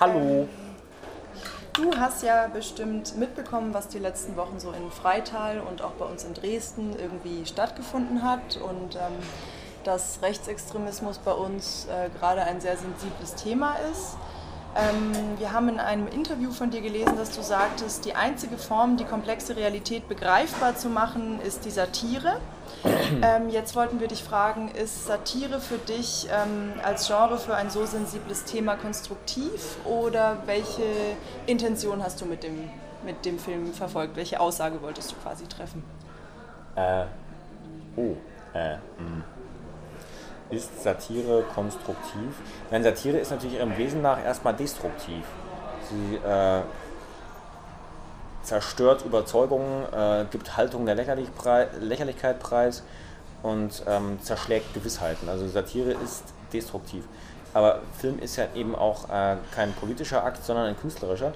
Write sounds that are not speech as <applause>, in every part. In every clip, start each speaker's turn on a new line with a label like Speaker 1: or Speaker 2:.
Speaker 1: Hallo.
Speaker 2: Du hast ja bestimmt mitbekommen, was die letzten Wochen so in Freital und auch bei uns in Dresden irgendwie stattgefunden hat und ähm, dass Rechtsextremismus bei uns äh, gerade ein sehr sensibles Thema ist. Ähm, wir haben in einem Interview von dir gelesen, dass du sagtest, die einzige Form, die komplexe Realität begreifbar zu machen, ist die Satire. <clears throat> Ähm, jetzt wollten wir dich fragen, ist Satire für dich ähm, als Genre für ein so sensibles Thema konstruktiv oder welche Intention hast du mit dem, mit dem Film verfolgt? Welche Aussage wolltest du quasi treffen?
Speaker 1: Äh, oh, äh, mh. Ist Satire konstruktiv? Nein, Satire ist natürlich ihrem Wesen nach erstmal destruktiv. Sie äh, zerstört Überzeugungen, äh, gibt Haltung der Lächerlichkeit preis und ähm, zerschlägt Gewissheiten. Also Satire ist destruktiv. Aber Film ist ja eben auch äh, kein politischer Akt, sondern ein künstlerischer,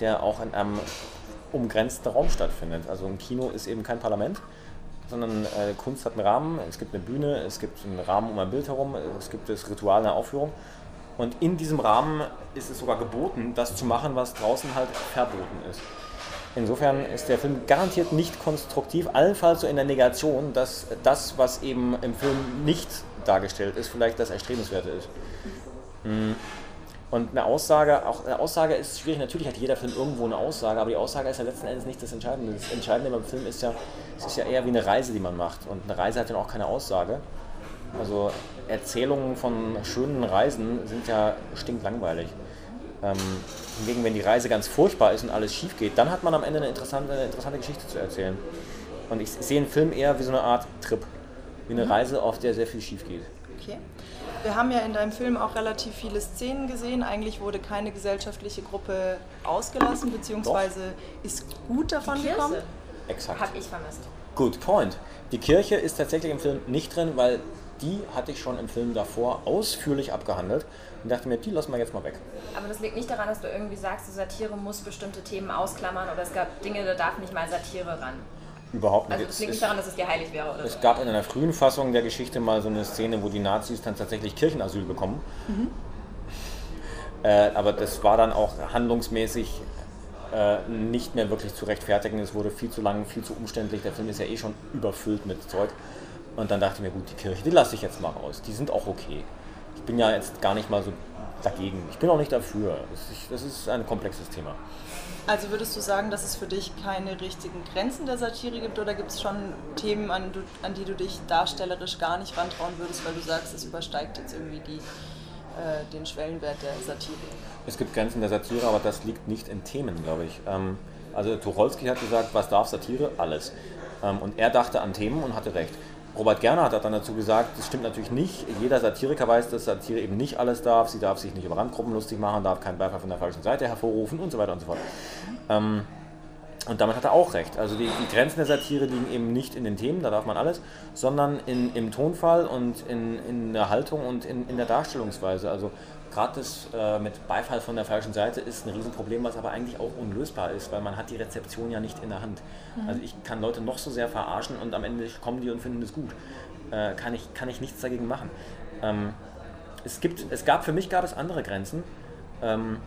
Speaker 1: der auch in einem umgrenzten Raum stattfindet. Also ein Kino ist eben kein Parlament, sondern äh, Kunst hat einen Rahmen, es gibt eine Bühne, es gibt einen Rahmen um ein Bild herum, es gibt das Ritual einer Aufführung. Und in diesem Rahmen ist es sogar geboten, das zu machen, was draußen halt verboten ist. Insofern ist der Film garantiert nicht konstruktiv, allenfalls so in der Negation, dass das, was eben im Film nicht dargestellt ist, vielleicht das Erstrebenswerte ist. Mhm. Und eine Aussage, auch eine Aussage ist schwierig. Natürlich hat jeder Film irgendwo eine Aussage, aber die Aussage ist ja letzten Endes nicht das Entscheidende. Das Entscheidende beim Film ist ja, es ist ja eher wie eine Reise, die man macht. Und eine Reise hat dann auch keine Aussage. Also Erzählungen von schönen Reisen sind ja stinklangweilig. Ähm, hingegen, wenn die Reise ganz furchtbar ist und alles schief geht, dann hat man am Ende eine interessante, eine interessante Geschichte zu erzählen. Und ich sehe einen Film eher wie so eine Art Trip, wie eine mhm. Reise, auf der sehr viel schief geht.
Speaker 2: Okay. Wir haben ja in deinem Film auch relativ viele Szenen gesehen. Eigentlich wurde keine gesellschaftliche Gruppe ausgelassen, beziehungsweise Doch. ist gut davon
Speaker 3: die
Speaker 2: gekommen.
Speaker 3: Exakt. Hab ich vermisst.
Speaker 1: Good point. Die Kirche ist tatsächlich im Film nicht drin, weil die hatte ich schon im Film davor ausführlich abgehandelt und dachte mir, die lassen wir jetzt mal weg.
Speaker 3: Aber das liegt nicht daran, dass du irgendwie sagst, die Satire muss bestimmte Themen ausklammern oder es gab Dinge, da darf nicht mal Satire ran.
Speaker 1: Überhaupt nicht.
Speaker 3: Also das liegt nicht daran, dass es dir heilig wäre oder
Speaker 1: Es gab in einer frühen Fassung der Geschichte mal so eine Szene, wo die Nazis dann tatsächlich Kirchenasyl bekommen. Mhm. Äh, aber das war dann auch handlungsmäßig äh, nicht mehr wirklich zu rechtfertigen. Es wurde viel zu lang, viel zu umständlich. Der Film ist ja eh schon überfüllt mit Zeug. Und dann dachte ich mir, gut, die Kirche, die lasse ich jetzt mal raus. Die sind auch okay. Ich bin ja jetzt gar nicht mal so dagegen. Ich bin auch nicht dafür. Das ist ein komplexes Thema.
Speaker 2: Also würdest du sagen, dass es für dich keine richtigen Grenzen der Satire gibt oder gibt es schon Themen, an, an, die du dich darstellerisch gar nicht rantrauen würdest, weil du sagst, es übersteigt jetzt irgendwie die, äh, den Schwellenwert der Satire?
Speaker 1: Es gibt Grenzen der Satire, aber das liegt nicht in Themen, glaube ich. Ähm, also Tucholsky hat gesagt, was darf Satire? Alles. Ähm, und er dachte an Themen und hatte recht. Robert Gernhardt hat dann dazu gesagt, das stimmt natürlich nicht. Jeder Satiriker weiß, dass Satire eben nicht alles darf. Sie darf sich nicht über Randgruppen lustig machen, darf keinen Beifall von der falschen Seite hervorrufen und so weiter und so fort. Ähm, und damit hat er auch recht. Also die, die, Grenzen der Satire liegen eben nicht in den Themen, da darf man alles, sondern in, im Tonfall und in, in der Haltung und in, in der Darstellungsweise. Also gerade das äh, mit Beifall von der falschen Seite ist ein Riesenproblem, was aber eigentlich auch unlösbar ist, weil man hat die Rezeption ja nicht in der Hand. Mhm. Also ich kann Leute noch so sehr verarschen und am Ende kommen die und finden es gut. Äh, kann, ich, kann ich nichts dagegen machen. Ähm, es, gibt, es gab, für mich gab es andere Grenzen. Ähm,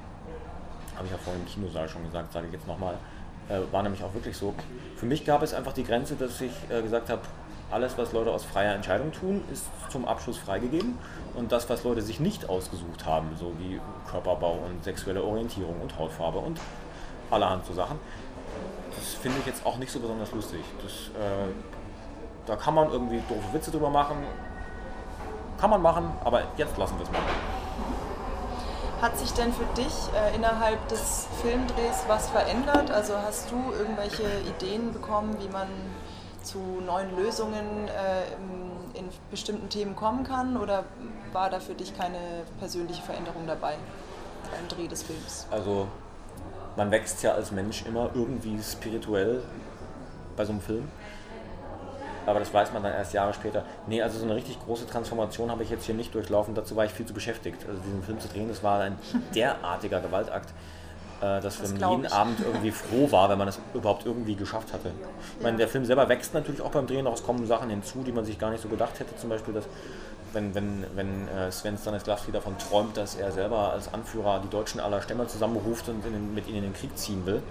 Speaker 1: Habe ich ja vorhin im Kinosaal schon gesagt, sage ich jetzt nochmal. Äh, war nämlich auch wirklich so. Für mich gab es einfach die Grenze, dass ich äh, gesagt habe, alles, was Leute aus freier Entscheidung tun, ist zum Abschluss freigegeben. Und das, was Leute sich nicht ausgesucht haben, so wie Körperbau und sexuelle Orientierung und Hautfarbe und allerhand so Sachen, das finde ich jetzt auch nicht so besonders lustig. Das, äh, da kann man irgendwie doofe Witze drüber machen. Kann man machen, aber jetzt lassen wir es mal.
Speaker 2: Hat sich denn für dich äh, innerhalb des Filmdrehs was verändert? Also hast du irgendwelche Ideen bekommen, wie man zu neuen Lösungen äh, in bestimmten Themen kommen kann? Oder war da für dich keine persönliche Veränderung dabei beim Dreh des Films?
Speaker 1: Also man wächst ja als Mensch immer irgendwie spirituell bei so einem Film. Aber das weiß man dann erst Jahre später. Nee, also so eine richtig große Transformation habe ich jetzt hier nicht durchlaufen. Dazu war ich viel zu beschäftigt. Also diesen Film zu drehen, das war ein derartiger Gewaltakt äh, dass das man jeden Abend <laughs> irgendwie froh war, wenn man es überhaupt irgendwie geschafft hatte. Ich meine, der Film selber wächst natürlich auch beim Drehen, auch es kommen Sachen hinzu, die man sich gar nicht so gedacht hätte. Zum Beispiel, dass wenn, wenn, wenn äh, Sven Stanislavski davon träumt, dass er selber als Anführer die Deutschen aller Stämme zusammenruft und in, mit ihnen in den Krieg ziehen will.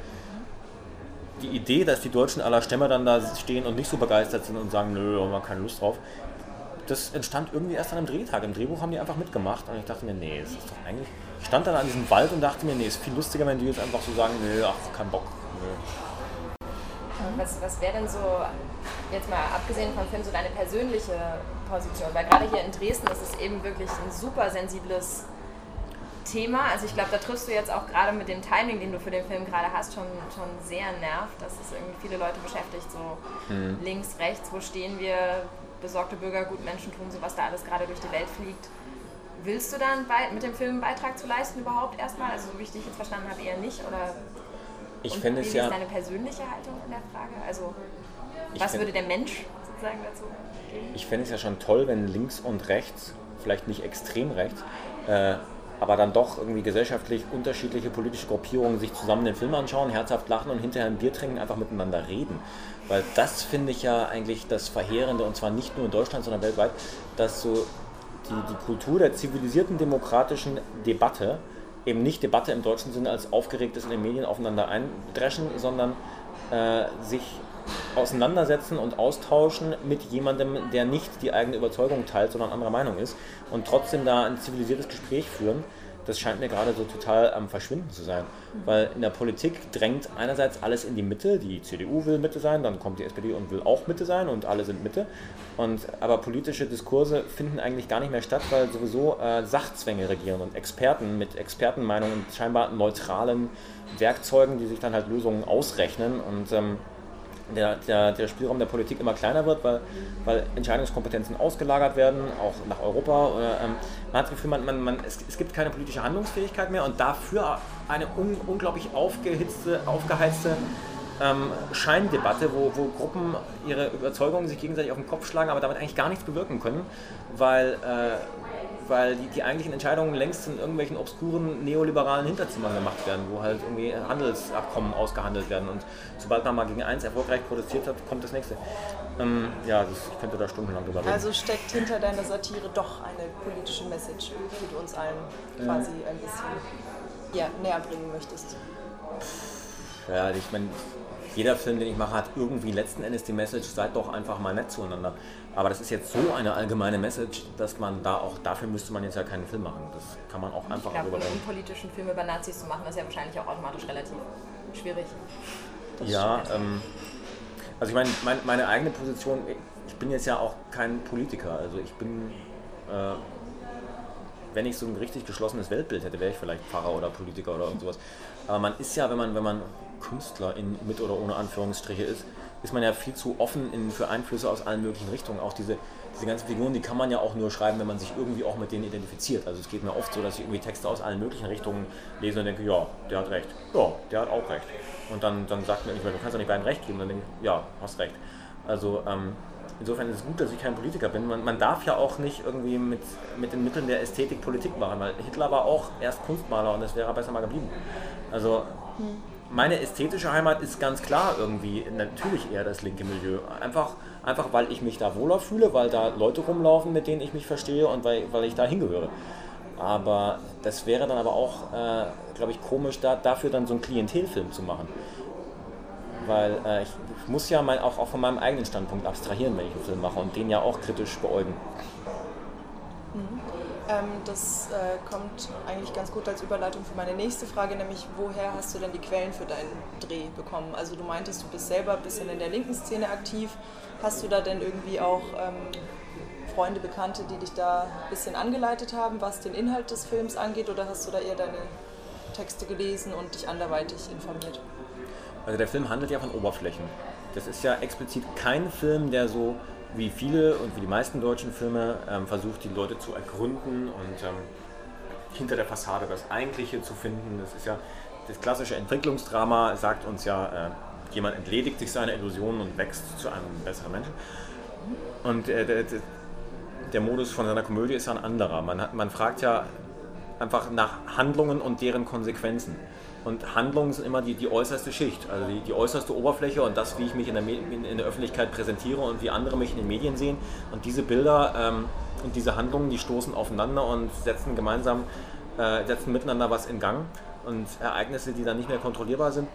Speaker 1: Die Idee, dass die Deutschen aller Stämme dann da stehen und nicht so begeistert sind und sagen, nö, haben wir keine Lust drauf, das entstand irgendwie erst an einem Drehtag. Im Drehbuch haben die einfach mitgemacht und ich dachte mir, nee, das ist doch eigentlich. Ich stand dann an diesem Wald und dachte mir, nee, ist viel lustiger, wenn die jetzt einfach so sagen, nö, ach, kein Bock, nö.
Speaker 3: Was, was wäre denn so, jetzt mal abgesehen vom Film, so deine persönliche Position? Weil gerade hier in Dresden ist es eben wirklich ein super sensibles Thema. Also ich glaube, da triffst du jetzt auch gerade mit dem Timing, den du für den Film gerade hast, schon, schon sehr nervt, dass es irgendwie viele Leute beschäftigt, so mhm. links, rechts, wo stehen wir, besorgte Bürger, Gutmenschentum, so was da alles gerade durch die Welt fliegt. Willst du dann mit dem Film einen Beitrag zu leisten überhaupt erstmal? Also so wie ich dich jetzt verstanden habe, eher nicht? Oder
Speaker 1: ich finde
Speaker 3: es
Speaker 1: ja.
Speaker 3: Wie ist deine persönliche Haltung in der Frage? Also was würde der Mensch sozusagen dazu geben?
Speaker 1: Ich fände es ja schon toll, wenn links und rechts, vielleicht nicht extrem rechts, äh, aber dann doch irgendwie gesellschaftlich unterschiedliche politische Gruppierungen sich zusammen den Film anschauen, herzhaft lachen und hinterher ein Bier trinken, einfach miteinander reden. Weil das finde ich ja eigentlich das Verheerende, und zwar nicht nur in Deutschland, sondern weltweit, dass so die, die Kultur der zivilisierten demokratischen Debatte, eben nicht Debatte im deutschen Sinne als aufgeregtes in den Medien aufeinander eindreschen, sondern äh, sich auseinandersetzen und austauschen mit jemandem, der nicht die eigene Überzeugung teilt, sondern anderer Meinung ist und trotzdem da ein zivilisiertes Gespräch führen das scheint mir gerade so total am Verschwinden zu sein. Weil in der Politik drängt einerseits alles in die Mitte, die CDU will Mitte sein, dann kommt die SPD und will auch Mitte sein und alle sind Mitte. Und, aber politische Diskurse finden eigentlich gar nicht mehr statt, weil sowieso äh, Sachzwänge regieren und Experten mit Expertenmeinungen und scheinbar neutralen Werkzeugen, die sich dann halt Lösungen ausrechnen und ähm, der, der, der Spielraum der Politik immer kleiner wird, weil, weil Entscheidungskompetenzen ausgelagert werden, auch nach Europa. Oder, ähm, man hat das Gefühl, man, man, man, es, es gibt keine politische Handlungsfähigkeit mehr und dafür eine un, unglaublich aufgehitzte, aufgeheizte ähm, Scheindebatte, wo, wo Gruppen ihre Überzeugungen sich gegenseitig auf den Kopf schlagen, aber damit eigentlich gar nichts bewirken können, weil äh, weil die, die eigentlichen Entscheidungen längst in irgendwelchen obskuren neoliberalen Hinterzimmern gemacht werden, wo halt irgendwie Handelsabkommen ausgehandelt werden und sobald man mal gegen eins erfolgreich protestiert hat, kommt das nächste. Ähm, ja, das, ich könnte da stundenlang drüber reden.
Speaker 2: Also steckt hinter deiner Satire doch eine politische Message, die du uns allen quasi ein bisschen ja, näher bringen möchtest.
Speaker 1: Ja, ich meine, jeder Film, den ich mache, hat irgendwie letzten Endes die Message, seid doch einfach mal nett zueinander. Aber das ist jetzt so eine allgemeine Message, dass man da auch, dafür müsste man jetzt ja keinen Film machen. Das kann man auch einfach
Speaker 3: ich glaube, einen politischen Film über Nazis zu machen, ist ja wahrscheinlich auch automatisch relativ schwierig.
Speaker 1: Das ja, ähm, also ich meine, mein, meine eigene Position, ich bin jetzt ja auch kein Politiker. Also ich bin, äh, wenn ich so ein richtig geschlossenes Weltbild hätte, wäre ich vielleicht Pfarrer oder Politiker oder sowas. Aber man ist ja, wenn man, wenn man Künstler in, mit oder ohne Anführungsstriche ist, ist man ja viel zu offen in, für Einflüsse aus allen möglichen Richtungen. Auch diese, diese ganzen Figuren, die kann man ja auch nur schreiben, wenn man sich irgendwie auch mit denen identifiziert. Also es geht mir oft so, dass ich irgendwie Texte aus allen möglichen Richtungen lese und denke, ja, der hat recht. Ja, der hat auch recht. Und dann, dann sagt mir mehr, du kannst doch nicht beiden recht geben. Und dann denke ich, ja, hast recht. Also ähm, insofern ist es gut, dass ich kein Politiker bin. Man, man, darf ja auch nicht irgendwie mit, mit den Mitteln der Ästhetik Politik machen, weil Hitler war auch erst Kunstmaler und das wäre besser mal geblieben. Also hm meine ästhetische Heimat ist ganz klar irgendwie natürlich eher das linke Milieu. Einfach, einfach weil ich mich da wohler fühle, weil da Leute rumlaufen, mit denen ich mich verstehe und weil, weil ich da hingehöre. Aber das wäre dann aber auch, äh, glaube ich, komisch, da, dafür dann so einen Klientelfilm zu machen. Weil äh, ich, ich, muss ja mein, auch, auch von meinem eigenen Standpunkt abstrahieren, wenn ich einen Film mache und den ja auch kritisch beäugen.
Speaker 2: Mhm. Ähm, das äh, kommt eigentlich ganz gut als Überleitung für meine nächste Frage, nämlich woher hast du denn die Quellen für deinen Dreh bekommen? Also du meintest, du bist selber ein bisschen in der linken Szene aktiv. Hast du da denn irgendwie auch ähm, Freunde, Bekannte, die dich da ein bisschen angeleitet haben, was den Inhalt des Films angeht, oder hast du da eher deine Texte gelesen und dich anderweitig informiert?
Speaker 1: Also der Film handelt ja von Oberflächen. Das ist ja explizit kein Film, der so wie viele und wie die meisten deutschen Filme ähm, versucht, die Leute zu ergründen und ähm, hinter der Fassade das Eigentliche zu finden. Das ist ja das klassische Entwicklungsdrama, sagt uns ja, äh, jemand entledigt sich seiner Illusionen und wächst zu einem besseren Menschen. Und äh, der, der, Modus von seiner Komödie ist ja ein anderer. Man, hat, man fragt ja einfach nach Handlungen und deren Konsequenzen. Und Handlungen sind immer die, die äußerste Schicht, also die, die äußerste Oberfläche und das, wie ich mich in der, in, der Öffentlichkeit präsentiere und wie andere mich in den Medien sehen. Und diese Bilder ähm, und diese Handlungen, die stoßen aufeinander und setzen gemeinsam, äh, setzen miteinander was in Gang. Und Ereignisse, die dann nicht mehr kontrollierbar sind,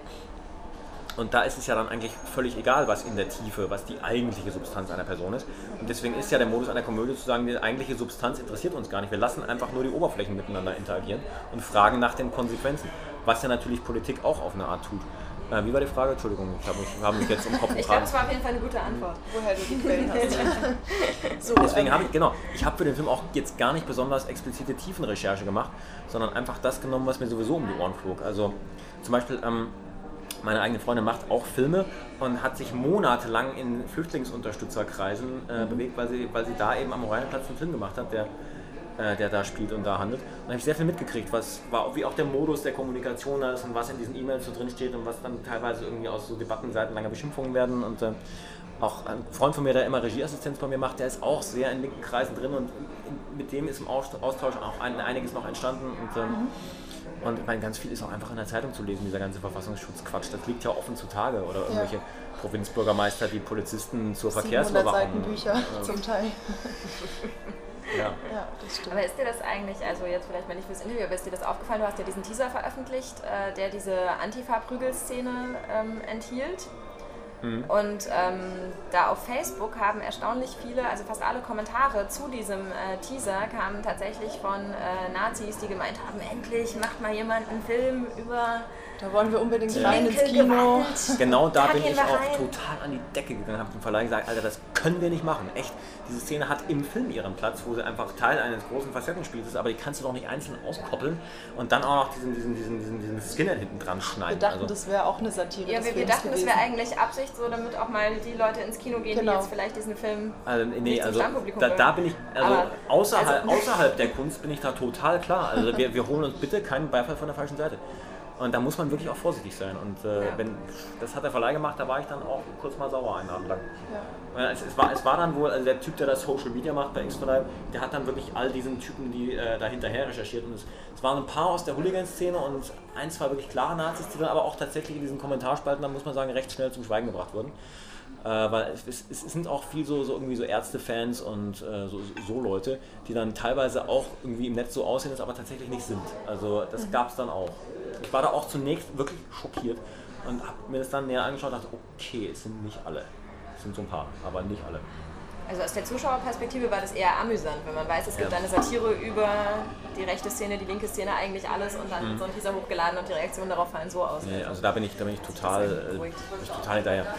Speaker 1: und da ist es ja dann eigentlich völlig egal, was in der Tiefe, was die eigentliche Substanz einer Person ist. Und deswegen ist ja der Modus einer Komödie zu sagen, die eigentliche Substanz interessiert uns gar nicht. Wir lassen einfach nur die Oberflächen miteinander interagieren und fragen nach den Konsequenzen. Was ja natürlich Politik auch auf eine Art tut. Äh, wie war die Frage? Entschuldigung, ich habe mich, hab mich jetzt um Kopf
Speaker 3: Ich glaube, es war auf jeden Fall eine gute Antwort,
Speaker 2: woher du die Quellen hast. <laughs>
Speaker 1: so, Deswegen habe ich, genau, ich habe für den Film auch jetzt gar nicht besonders explizite Tiefenrecherche gemacht, sondern einfach das genommen, was mir sowieso um die Ohren flog. Also zum Beispiel, ähm, meine eigene Freundin macht auch Filme und hat sich monatelang in Flüchtlingsunterstützerkreisen äh, mhm. bewegt, weil sie, weil sie da eben am Oranienplatz einen Film gemacht hat, der, äh, der da spielt und da handelt. Und da habe ich sehr viel mitgekriegt, was war, wie auch der Modus der Kommunikation ist und was in diesen E-Mails so drin steht und was dann teilweise irgendwie aus so Debattenseiten langer Beschimpfungen werden. Und äh, auch ein Freund von mir, der immer Regieassistenz bei mir macht, der ist auch sehr in linken Kreisen drin und mit dem ist im Austausch auch einiges noch entstanden. Und, ähm, mhm und ich meine, ganz viel ist auch einfach in der Zeitung zu lesen, dieser ganze Verfassungsschutzquatsch. Das liegt ja offen zutage. Oder irgendwelche ja. Provinzbürgermeister, die Polizisten zur Verkehrsüberwachung.
Speaker 2: Seiten Bücher äh, zum Teil. <laughs>
Speaker 3: ja. ja, das stimmt. Aber ist dir das eigentlich, also jetzt vielleicht mal nicht fürs Interview, aber ist dir das aufgefallen? Du hast ja diesen Teaser veröffentlicht, äh, der diese Antifa-Prügelszene ähm, enthielt. Mhm. Und ähm, da auf Facebook haben erstaunlich viele, also fast alle Kommentare zu diesem äh, Teaser kamen tatsächlich von äh, Nazis, die gemeint haben, endlich macht mal jemand einen Film über
Speaker 2: da wollen wir unbedingt rein ins Kino.
Speaker 1: Genau da, bin ich auch rein. total an die Decke gegangen, habe dem Verleih gesagt, Alter, das können wir nicht machen. Echt, diese Szene hat im Film ihren Platz, wo sie einfach Teil eines großen Facettenspiels ist, aber die kannst du doch nicht einzeln auskoppeln und dann auch noch diesen, diesen, diesen, diesen, diesen Skinner hinten dran schneiden.
Speaker 2: Wir dachten, also, das wäre auch eine Satire.
Speaker 3: Ja, wir, wir dachten, gewesen. das wäre eigentlich Absicht, so damit auch mal die Leute ins Kino gehen, genau. die jetzt vielleicht diesen Film
Speaker 1: also, nee, also, da, da, bin ich, also, außerhalb, also außerhalb der Kunst bin ich da total klar. Also wir, wir holen uns bitte keinen Beifall von der falschen Seite. Und da muss man wirklich auch vorsichtig sein. Und äh, ja. wenn, das hat der Verleih gemacht, da war ich dann auch kurz mal sauer einen Abend lang. Ja. Es, es, war, es war dann wohl, also der Typ, der das Social Media macht bei X-Verleih, der hat dann wirklich all diesen Typen, die äh, da hinterher recherchiert. Und es, es, waren ein paar aus der Hooligan-Szene und ein, zwei wirklich klare Nazis, die dann aber auch tatsächlich in diesen Kommentarspalten, da muss man sagen, recht schnell zum Schweigen gebracht wurden. Äh, weil es, es, sind auch viel so, so irgendwie so Ärztefans und äh, so, so, Leute, die dann teilweise auch irgendwie im Netz so aussehen, das aber tatsächlich nicht sind. Also das mhm. gab es dann auch. Ich war da auch zunächst wirklich schockiert und habe mir das dann näher angeschaut und dachte, okay, es sind nicht alle. Es sind so ein paar, aber nicht alle.
Speaker 3: Also aus der Zuschauerperspektive war das eher amüsant, wenn man weiß, es gibt ja. eine Satire über die rechte Szene, die linke Szene, eigentlich alles und dann mhm. so ein Teaser hochgeladen und die Reaktionen darauf fallen so aus.
Speaker 1: Nee, also da bin ich, da bin ich total, äh, total hinterher.